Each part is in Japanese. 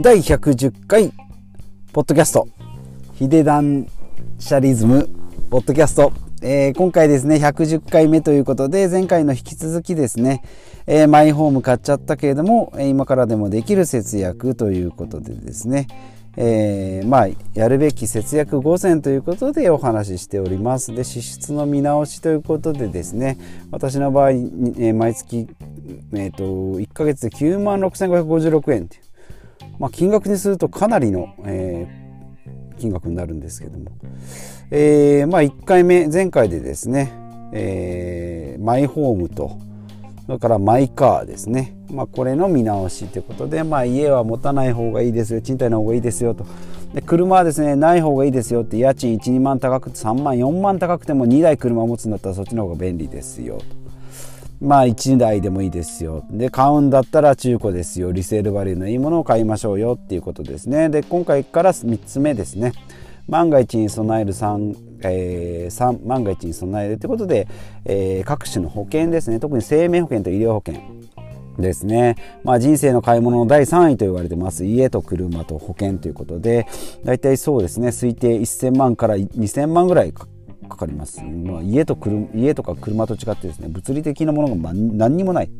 第110回ポッドキャスト。ヒデダンシャリズムポッドキャスト、えー、今回ですね110回目ということで前回の引き続きですね、えー、マイホーム買っちゃったけれども今からでもできる節約ということでですねえー、まあやるべき節約5選ということでお話ししております。で支出の見直しということでですね私の場合、えー、毎月、えーと、1ヶ月で9万6556円っていう、まあ、金額にするとかなりの、え、金額になるんですけども、え、まあ1回目前回でですね、え、マイホームとそれからマイカーですね、まあ、これの見直しということで、まあ、家は持たない方がいいですよ賃貸の方がいいですよとで車はですねない方がいいですよって家賃12万高くて3万4万高くても2台車を持つんだったらそっちの方が便利ですよと。まあ1台でもいいですよ。で、買うんだったら中古ですよ。リセールバリューのいいものを買いましょうよっていうことですね。で、今回から3つ目ですね。万が一に備える3、えー、万が一に備えるということで、えー、各種の保険ですね。特に生命保険と医療保険ですね、まあ、人生の買い物の第3位と言われてます。家と車と保険ということで大体そうですね。推定1000万から2000万ぐらいかかります、まあ、家と家とか車と違ってですね物理的なものが何にもない。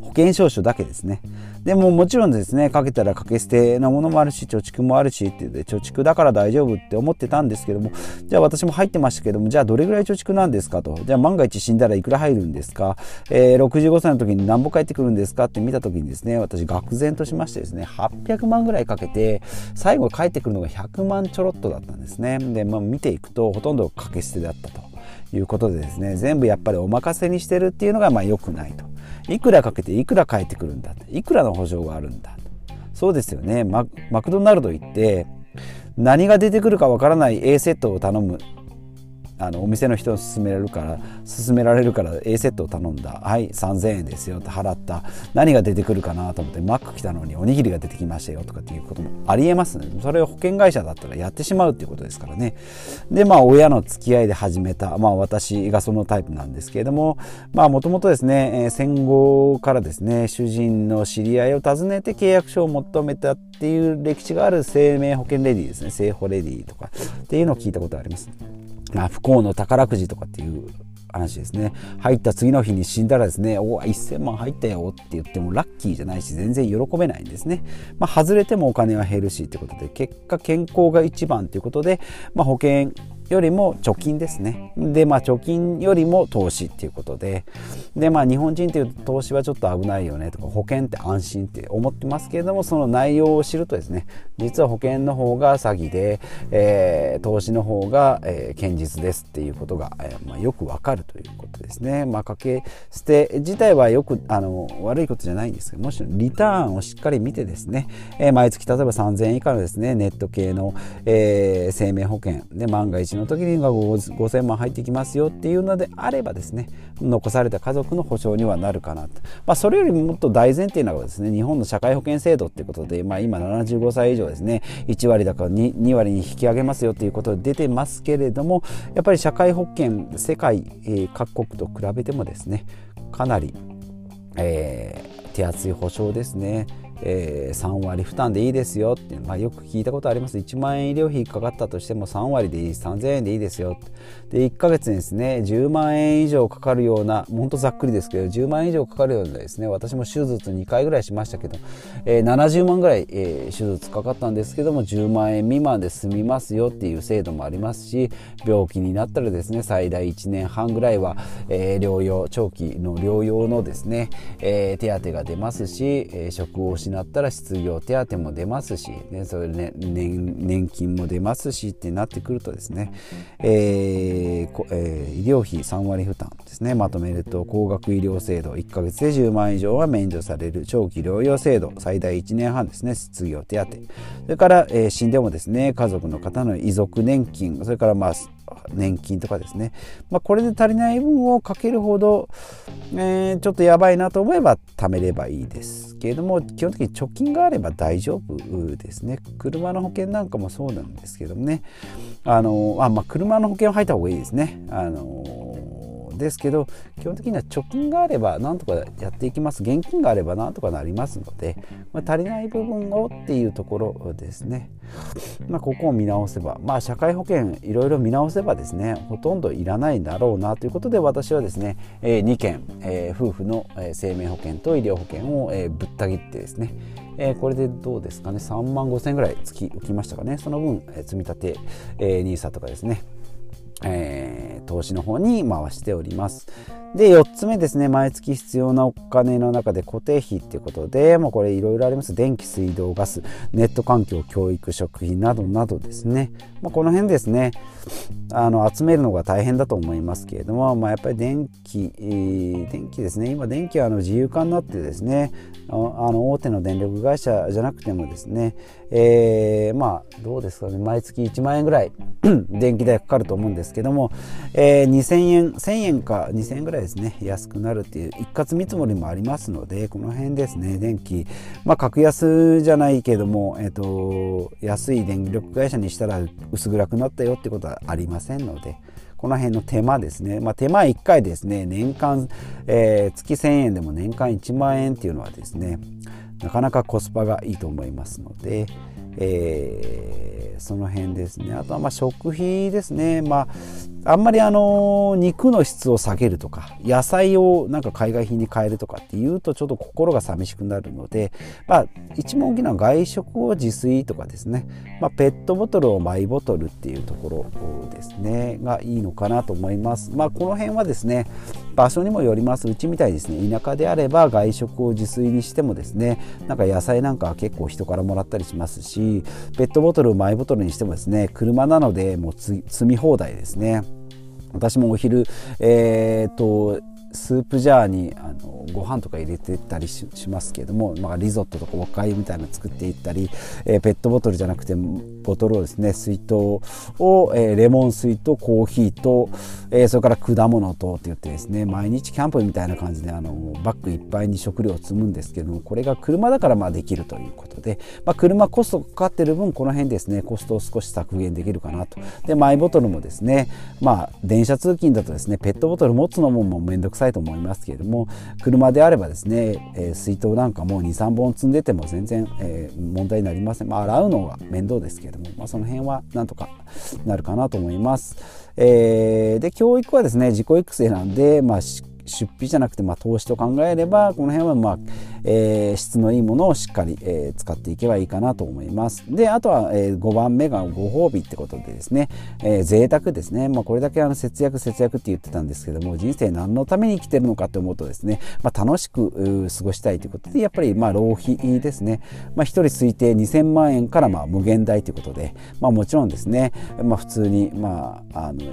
保険証書だけですね。でももちろんですねかけたらかけ捨てなものもあるし貯蓄もあるしってで貯蓄だから大丈夫って思ってたんですけどもじゃあ私も入ってましたけどもじゃあどれぐらい貯蓄なんですかと。じゃあ万が一死んだらいくら入るんですか、えー、65歳の時に何ぼ返ってくるんですかって見た時にですね私愕然としましてですね800万ぐらいかけて最後返ってくるのが100万ちょろっとだったんですね。で、まあ、見ていくとほとんどかけ捨てだったということでですね全部やっぱりお任せにしてるっていうのがまあ良くないと。いくらかけていくら返ってくるんだいくらの保証があるんだそうですよね。マクドナルド行って何が出てくるかわからない A セットを頼む。あのお店の人に勧められるから勧められるから A セットを頼んだ。はい3000円ですよって払った。何が出てくるかなと思ってマック来たのにおにぎりが出てきましたよとかっていうこともありえますね。それを保険会社だったらやってしまうっていうことですからね。でまあ親の付き合いで始めた。まあ私がそのタイプなんですけれどもまあもともとですね戦後からですね主人の知り合いを訪ねて契約書を求めたっていう歴史がある生命保険レディですね。生保レディとかっていうのを聞いたことがあります。まあ、不幸の宝くじとかっていう話ですね。入った次の日に死んだらですねおお1000万入ったよって言ってもラッキーじゃないし全然喜べないんですね、まあ、外れてもお金は減るしってことで結果健康が一番ということで、まあ、保険よりも貯金ですねでまあ貯金よりも投資っていうことででまあ日本人っていうと投資はちょっと危ないよねとか保険って安心って思ってますけれどもその内容を知るとですね実は保険の方が詐欺で、えー、投資の方が、えー、堅実ですっていうことが、えーまあ、よくわかるということですね。まあ、かけ捨て自体はよくあの悪いことじゃないんですけどもしリターンをしっかり見てですね、えー、毎月例えば3000円以下のですねネット系の、えー、生命保険で万が一のの時にが5000万入ってきますよっていうのであればですね残された家族の保障にはなるかなと、まあ、それよりもっと大前提なのはですね日本の社会保険制度っていうことで、まあ、今75歳以上ですね1割だから 2, 2割に引き上げますよっていうことで出てますけれどもやっぱり社会保険世界、各国と比べてもですねかなり、えー、手厚い保障ですね。えー、3割負担でいいですよって、まあ、よく聞いたことあります。1万円医療費かかったとしても3割でいい3000円でいいですよで1ヶ月にですね10万円以上かかるようなほんとざっくりですけど10万円以上かかるようなですね私も手術2回ぐらいしましたけど、えー、70万ぐらい、えー、手術かかったんですけども10万円未満で済みますよっていう制度もありますし病気になったらですね最大1年半ぐらいは、えー、療養長期の療養のですね、えー、手当が出ますし、えー、職を失失ったら失業手当も出ますし、ね、それ、ね、年年金も出ますしってなってくるとですね、えーえー、医療費3割負担ですね。まとめると高額医療制度1ヶ月で10万以上は免除される長期療養制度最大1年半ですね失業手当。それから、えー、死んでもですね家族の方の遺族年金それからまあ年金とかですね、まあ、これで足りない分をかけるほど、えー、ちょっとやばいなと思えば貯めればいいです。けれども基本的に貯金があれば大丈夫ですね。車の保険なんかもそうなんですけどもね。あのあ、まあ、車の保険は入った方がいいですね。あのですけど基本的には貯金があればなんとかやっていきます。現金があればなんとかなりますので、まあ、足りない部分をっていうところですね、まあ、ここを見直せば、まあ、社会保険いろいろ見直せばですねほとんどいらないだろうなということで私はですね、え、2件、え、夫婦の生命保険と医療保険を、え、ぶった切ってですねえ、これでどうですかね。3万5千円ぐらい月浮きましたかね。その分、え、積み立て、え、NISA とかですねえー、投資の方に回しております。で4つ目ですね。毎月必要なお金の中で固定費っていうことでもうこれいろいろあります。電気水道ガスネット環境教育食品などなどですね、まあ、この辺ですね。あの集めるのが大変だと思いますけれども、まあ、やっぱり電気、えー、電気ですね。今電気はあの自由化になってですねあの大手の電力会社じゃなくてもですね、えー、まあどうですかね。毎月1万円ぐらい 電気代かかると思うんですけども、えー、2000円1000円か2000円ぐらいですね安くなるっていう一括見積もりもありますのでこの辺ですね電気。まあ格安じゃないけども、えーと、安い電力会社にしたら薄暗くなったよってことはありませんのでこの辺の手間ですね、まあ、手間1回ですね年間、えー、月1000円でも年間1万円っていうのはですねなかなかコスパがいいと思いますので、えー、その辺ですね。あとはまあ食費ですね。まああんまりあの肉の質を下げるとか野菜をなんか海外品に変えるとかっていうとちょっと心が寂しくなるので、まあ、一番大きな外食を自炊とかですね、まあ、ペットボトルをマイボトルっていうところですね。がいいのかなと思います。まあ、この辺はですね場所にもよります。うちみたいですね田舎であれば外食を自炊にしてもですねなんか野菜なんかは結構人からもらったりしますしペットボトルをマイボトルにしてもですね車なのでもう積み放題ですね。私もお昼、えーとスープジャーにあのご飯とか入れてたりしますけれども、まあ、リゾットとかおかゆみたいなの作っていったり、えー、ペットボトルじゃなくてボトルをですね水筒を、えー、レモン水とコーヒーと、えー、それから果物とって言ってですね毎日キャンプみたいな感じであのバッグいっぱいに食料を積むんですけどもこれが車だからまあできるということで、まあ、車コストかかってる分この辺ですねコストを少し削減できるかなと。でマイボトルもですねまあ電車通勤だとですねペットボトル持つのももうめんどくさいと思いますけれども車であればですね、えー、水筒なんかもう23本積んでても全然、えー、問題になりません、まあ、洗うのが面倒ですけれども、まあ、その辺はなんとかなるかなと思います。えー、で教育はですね自己育成なんで、まあ、出費じゃなくてまあ投資と考えればこの辺はまあ、えー、質のいいものをしっかり、えー、使っていけばいいかなと思います。であとは、えー、5番目がご褒美ってことでですね、えー、贅沢ですね、まあ、これだけあの節約節約って言ってたんですけども人生何のために生きてるのかって思うとですね、まあ、楽しく過ごしたいということでやっぱりまあ浪費ですね、まあ、1人推定2000万円からまあ無限大ということで、まあ、もちろんですね、まあ、普通にまああの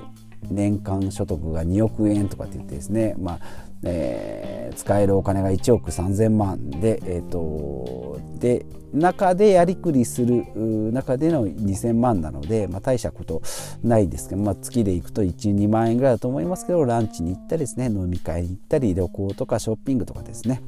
年間所得が2億円とかって言ってですね、まあえー、使えるお金が1億3,000万で,、えーと、で中でやりくりする中での2,000万なので、まあ、大したことないですけど、まあ、月で行くと12万円ぐらいだと思いますけどランチに行ったりですね飲み会に行ったり旅行とかショッピングとかですね。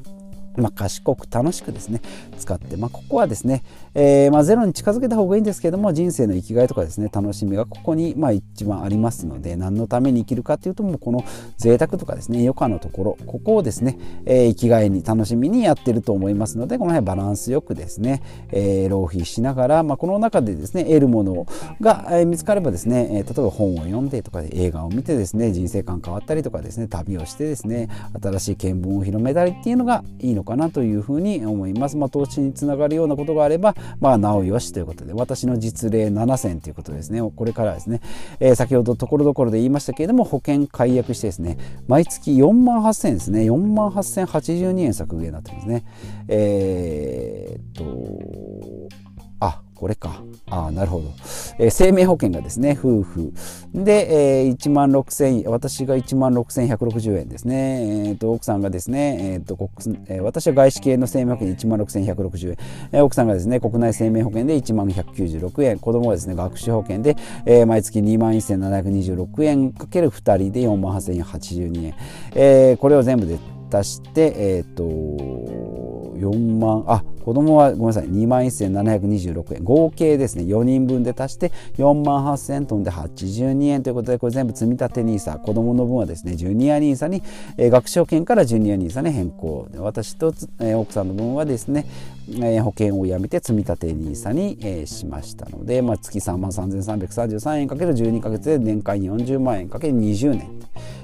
まあ、賢く楽しくですね使って、まあ、ここはですね、えー、まあ、ゼロに近づけた方がいいんですけども人生の生きがいとかですね楽しみがここにまあ一番ありますので何のために生きるかというともうこの贅沢とかですね余暇のところここをですね、えー、生きがいに楽しみにやってると思いますのでこの辺バランスよくですね、えー、浪費しながら、まあ、この中でですね得るものが、え見つかればですね、え例えば本を読んでとか映画を見てですね人生観変わったりとかですね旅をしてですね新しい見聞を広めたりっていうのがいいのかかなというふうに思います。まあ、投資につながるようなことがあれば、まあ、なおよしということで、私の実例7選ということですね。これからですね、えー、先ほどところどころで言いましたけれども、保険解約してですね、毎月4万8000円ですね、4万8082円削減になってますね。えー、っと、あ、これか。ああ、なるほど。えー、生命保険がですね、夫婦。で、えー、1万6000、私が1万6160円ですね。えー、と、奥さんがですね、えー、と、国、えー、私は外資系の生命保険で1万6160円。えー、奥さんがですね、国内生命保険で1万196円。子供はですね、学習保険で、えー、毎月2万1726円かける2人で4万8082円。えー、これを全部で足して、えっ、ー、と、4万、あ、子供はごめんなさい2万1726円。合計ですね4人分で足して4万8000飛んで82円。ということでこれ全部積み立て NISA 子供の分はですねジュニア NISA に、えー、学証券からジュニア NISA に変更。私と、えー、奥さんの分はですね、えー、保険をやめて積み立て NISA に、えー、しましたので、まあ、月3万3333円かける12ヶ月で年間40万円かける20年。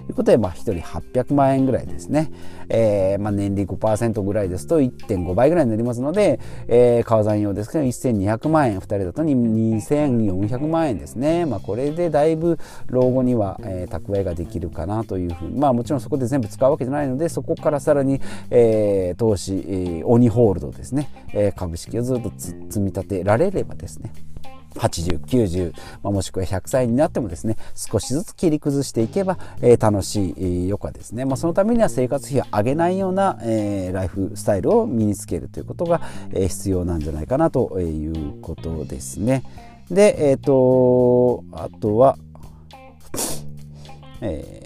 ということで、まあ、1人800万円ぐらいですね、えーまあ、年利5%ぐらいですと1.5倍ぐらいになりますので、でえー、川山用ですけど1200万円2人だと2400万円ですね、まあ、これでだいぶ老後には、えー、蓄えができるかなというふうに。まあもちろんそこで全部使うわけじゃないのでそこからさらに、えー、投資、えー、鬼ホールドですね、えー、株式をずっと積み立てられればですね。80、90、ま、もしくは100歳になってもですね、少しずつ切り崩していけば、えー、楽しい、余暇ですね。まあ、そのためには生活費を上げないような、えー、ライフスタイルを身につけるということが、えー、必要なんじゃないかなということですね。で、えっ、と、あとは、えー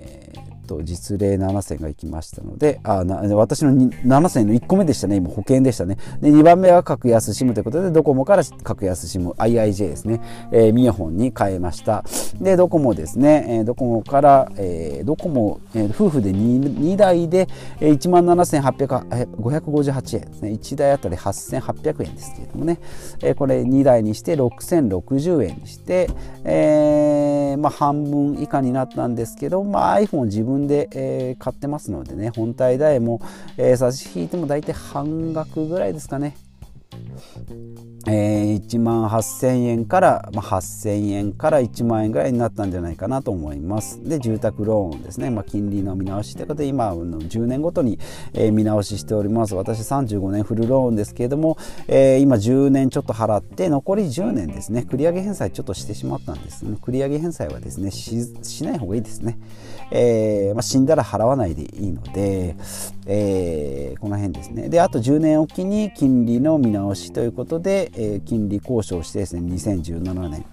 と実例7選が行きましたのであ私の7選の1個目でしたね。今保険でしたね。で2番目は格安 SIM ということでドコモから格安 SIMIIJ ですね、えー、ミヤホンに変えました。でドコモですね、えー、ドコモから、えー、ドコモ、えー、夫婦で 2, 2台で、えー、1万7858円ですね。1台あたり8800円ですけれどもね、えー、これ2台にして6060円にして、えーまあ、半分以下になったんですけど、まあ、iPhone 自分分で、えー、買ってますのでね本体代も、えー、差し引いても大体半額ぐらいですかね。え、1万8000円から、まあ、8000円から1万円ぐらいになったんじゃないかなと思います。で、住宅ローンですね、まあ、金利の見直しということで、今の10年ごとに、えー、見直ししております。私35年フルローンですけれども、えー、今10年ちょっと払って、残り10年ですね、繰り上げ返済ちょっとしてしまったんです。繰り上げ返済はですね、しない方がいいですね。えーまあ、死んだら払わないでいいので、えー、この辺ですね。で、あと10年おきに金利の見直しということで、金利交渉してですね2017年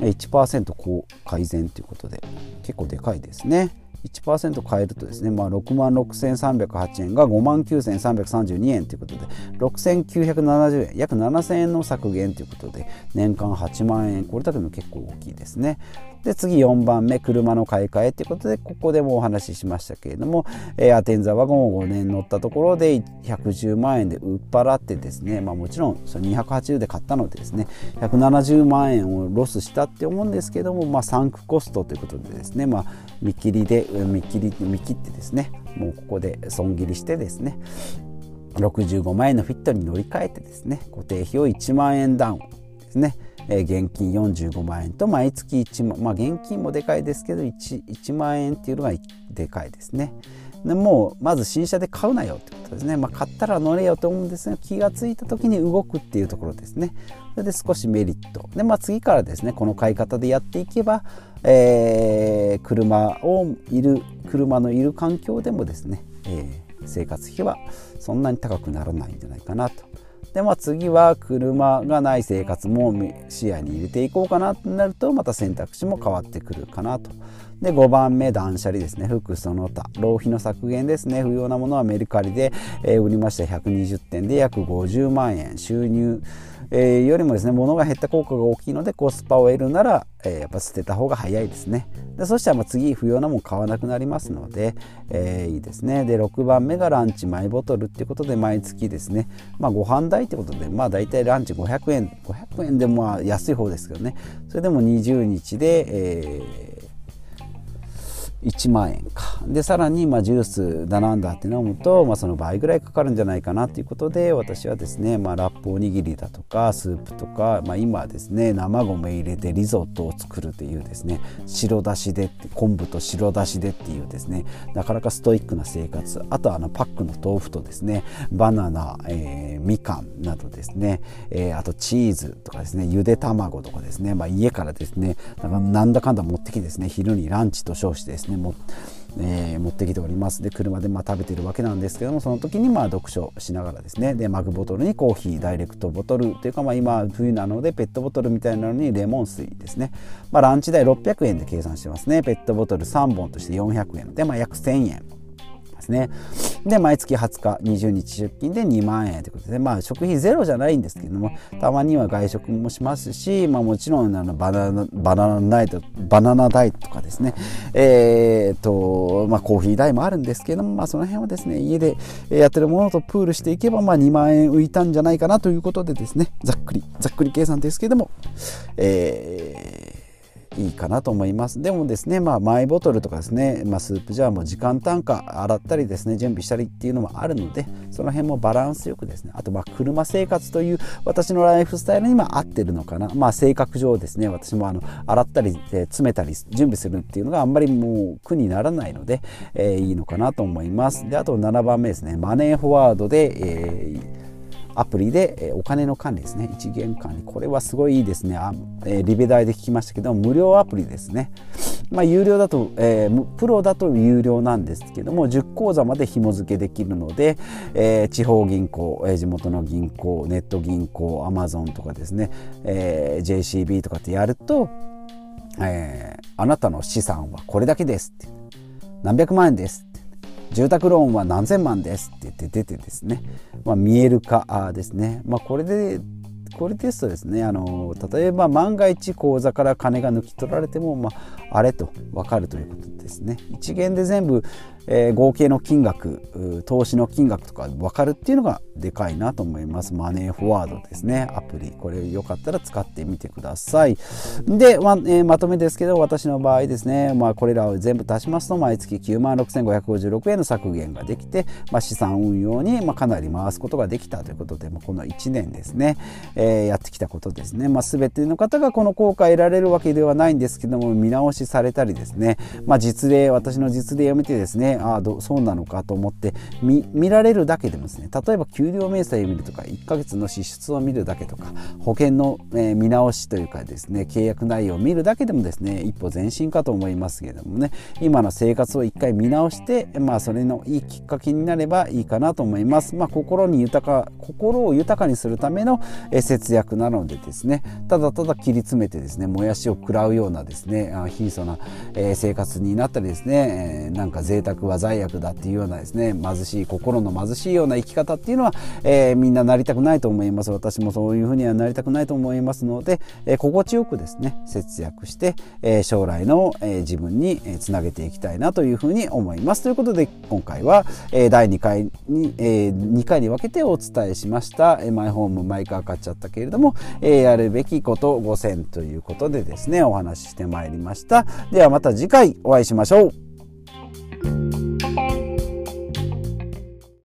1%改善ということで結構でかいですね。1%変えるとですね、まあ、6万6308円が5万9332円ということで6970円約7000円の削減ということで年間8万円これだけでも結構大きいですね。で次4番目車の買い替えということでここでもお話ししましたけれども、えー、アテンザワゴンを5年乗ったところで110万円で売っ払ってですね、まあ、もちろんその280で買ったのでですね170万円をロスしたって思うんですけども、まあ、サンクコストということでですね、まあ、見切りで見切り見切ってですねもうここで損切りしてですね65万円のフィットに乗り換えてですね固定費を1万円ダウンですね現金45万円と毎月1万まあ現金もでかいですけど 1, 1万円っていうのがでかいですね。でもうまず新車で買うなよってことですね、まあ、買ったら乗れよと思うんですが気が付いた時に動くっていうところですね。それで少しメリット。で、まあ、次からですねこの買い方でやっていけば、えー、車をいる車のいる環境でもですね、えー、生活費はそんなに高くならないんじゃないかなと。でまあ次は車がない生活も視野に入れていこうかなとなるとまた選択肢も変わってくるかなと。で5番目断捨離ですね。服その他浪費の削減ですね。不要なものはメルカリで、えー、売りました120点で約50万円。収入えー、よりもですね物が減った効果が大きいのでコスパを得るなら、えー、やっぱ捨てた方が早いですね。でそしたらま次不要なもん買わなくなりますので、えー、いいですね。で6番目がランチマイボトルっていうことで毎月ですね。まあご飯代ってことでまあ大体ランチ500円500円でもまあ安い方ですけどね。それでも20日で、えー1万円か。でさらにまあジュースだなんだって飲むと、まあ、その倍ぐらいかかるんじゃないかなということで私はですね、まあ、ラップおにぎりだとかスープとか、まあ、今はですね生米入れてリゾットを作るというですね白だしで昆布と白だしでっていうですねなかなかストイックな生活。あとはあのパックの豆腐とですねバナナ、えー、みかんなどですね、えー、あとチーズとかですねゆで卵とかですね、まあ、家からですねなんだかんだ持ってきてですね昼にランチと称してですねもえー、持ってきております。で車でまあ食べてるわけなんですけどもその時にまあ読書しながらですね。でマグボトルにコーヒーダイレクトボトルというかまあ今冬なのでペットボトルみたいなのにレモン水ですね、まあ、ランチ代600円で計算してますね。ペットボトル3本として400円。でまあ約1000円。ですね。で毎月20日20日出勤で2万円ということでまあ食費ゼロじゃないんですけどもたまには外食もしますし、まあ、もちろんあのバナナバナナナイトバナナ代とかですね。えー、っとまあコーヒー代もあるんですけどもまあその辺はですね家でやってるものとプールしていけばまあ2万円浮いたんじゃないかなということでですねざっくりざっくり計算ですけどもえーいいかなと思います。でもですねまあマイボトルとかですね、まあ、スープジャーも時間単価洗ったりですね準備したりっていうのもあるのでその辺もバランスよくですねあとまあ車生活という私のライフスタイルにも合ってるのかな。まあ性格上ですね私もあの洗ったり、え詰めたり準備するっていうのがあんまりもう苦にならないので、えー、いいのかなと思います。であと7番目ですねマネーフォワードで、えーアプリでお金の管理ですね。一元管理。これはすごいいいですね。あ、え、リベ大で聞きましたけど無料アプリですね。まあ有料だと、えー、プロだと有料なんですけども10口座まで紐付けできるので、えー、地方銀行、え、地元の銀行ネット銀行アマゾンとかですね、えー、JCB とかってやると、え、あなたの資産はこれだけですって。何百万円です住宅ローンは何千万ですって言って出てですね、まあ、見える化ですね、まあ、これでこれですとですねあの例えば万が一口座から金が抜き取られても、まあ、あれと分かるということですね。一元で全部えー、合計の金額投資の金額とか分かるっていうのがでかいなと思います。マネーフォワードですね。アプリ。これよかったら使ってみてください。でまえー、まとめですけど私の場合ですね、まあ、これらを全部足しますと毎月9万6556円の削減ができて、まあ、資産運用に、まあ、かなり回すことができたということで、ま、この1年ですね、えー、やってきたことですね、まあ、全ての方がこの効果得られるわけではないんですけども見直しされたりですね、まあ、実例私の実例を見てですねああそうなのかと思って見られるだけでもですね例えば給料明細を見るとか1ヶ月の支出を見るだけとか保険の、え、見直しというかですね契約内容を見るだけでもですね一歩前進かと思いますけれどもね今の生活を一回見直してまあそれのいいきっかけになればいいかなと思います。まあ、心に豊か心を豊かにするための節約なのでですねただただ切り詰めてですねもやしを食らうようなですね貧相な生活になったりですねなんか贅沢は罪悪だっていうようなですね貧しい心の貧しいような生き方っていうのは、えー、みんななりたくないと思います。私もそういうふうにはなりたくないと思いますので、えー、心地よくですね節約して、えー、将来の、え自分につなげていきたいなというふうに思います。ということで今回は、え第2回に、え2回に分けてお伝えしました。マイホームマイカー買っちゃったけれども、えやるべきこと5選ということでですねお話ししてまいりました。ではまた次回お会いしましょう。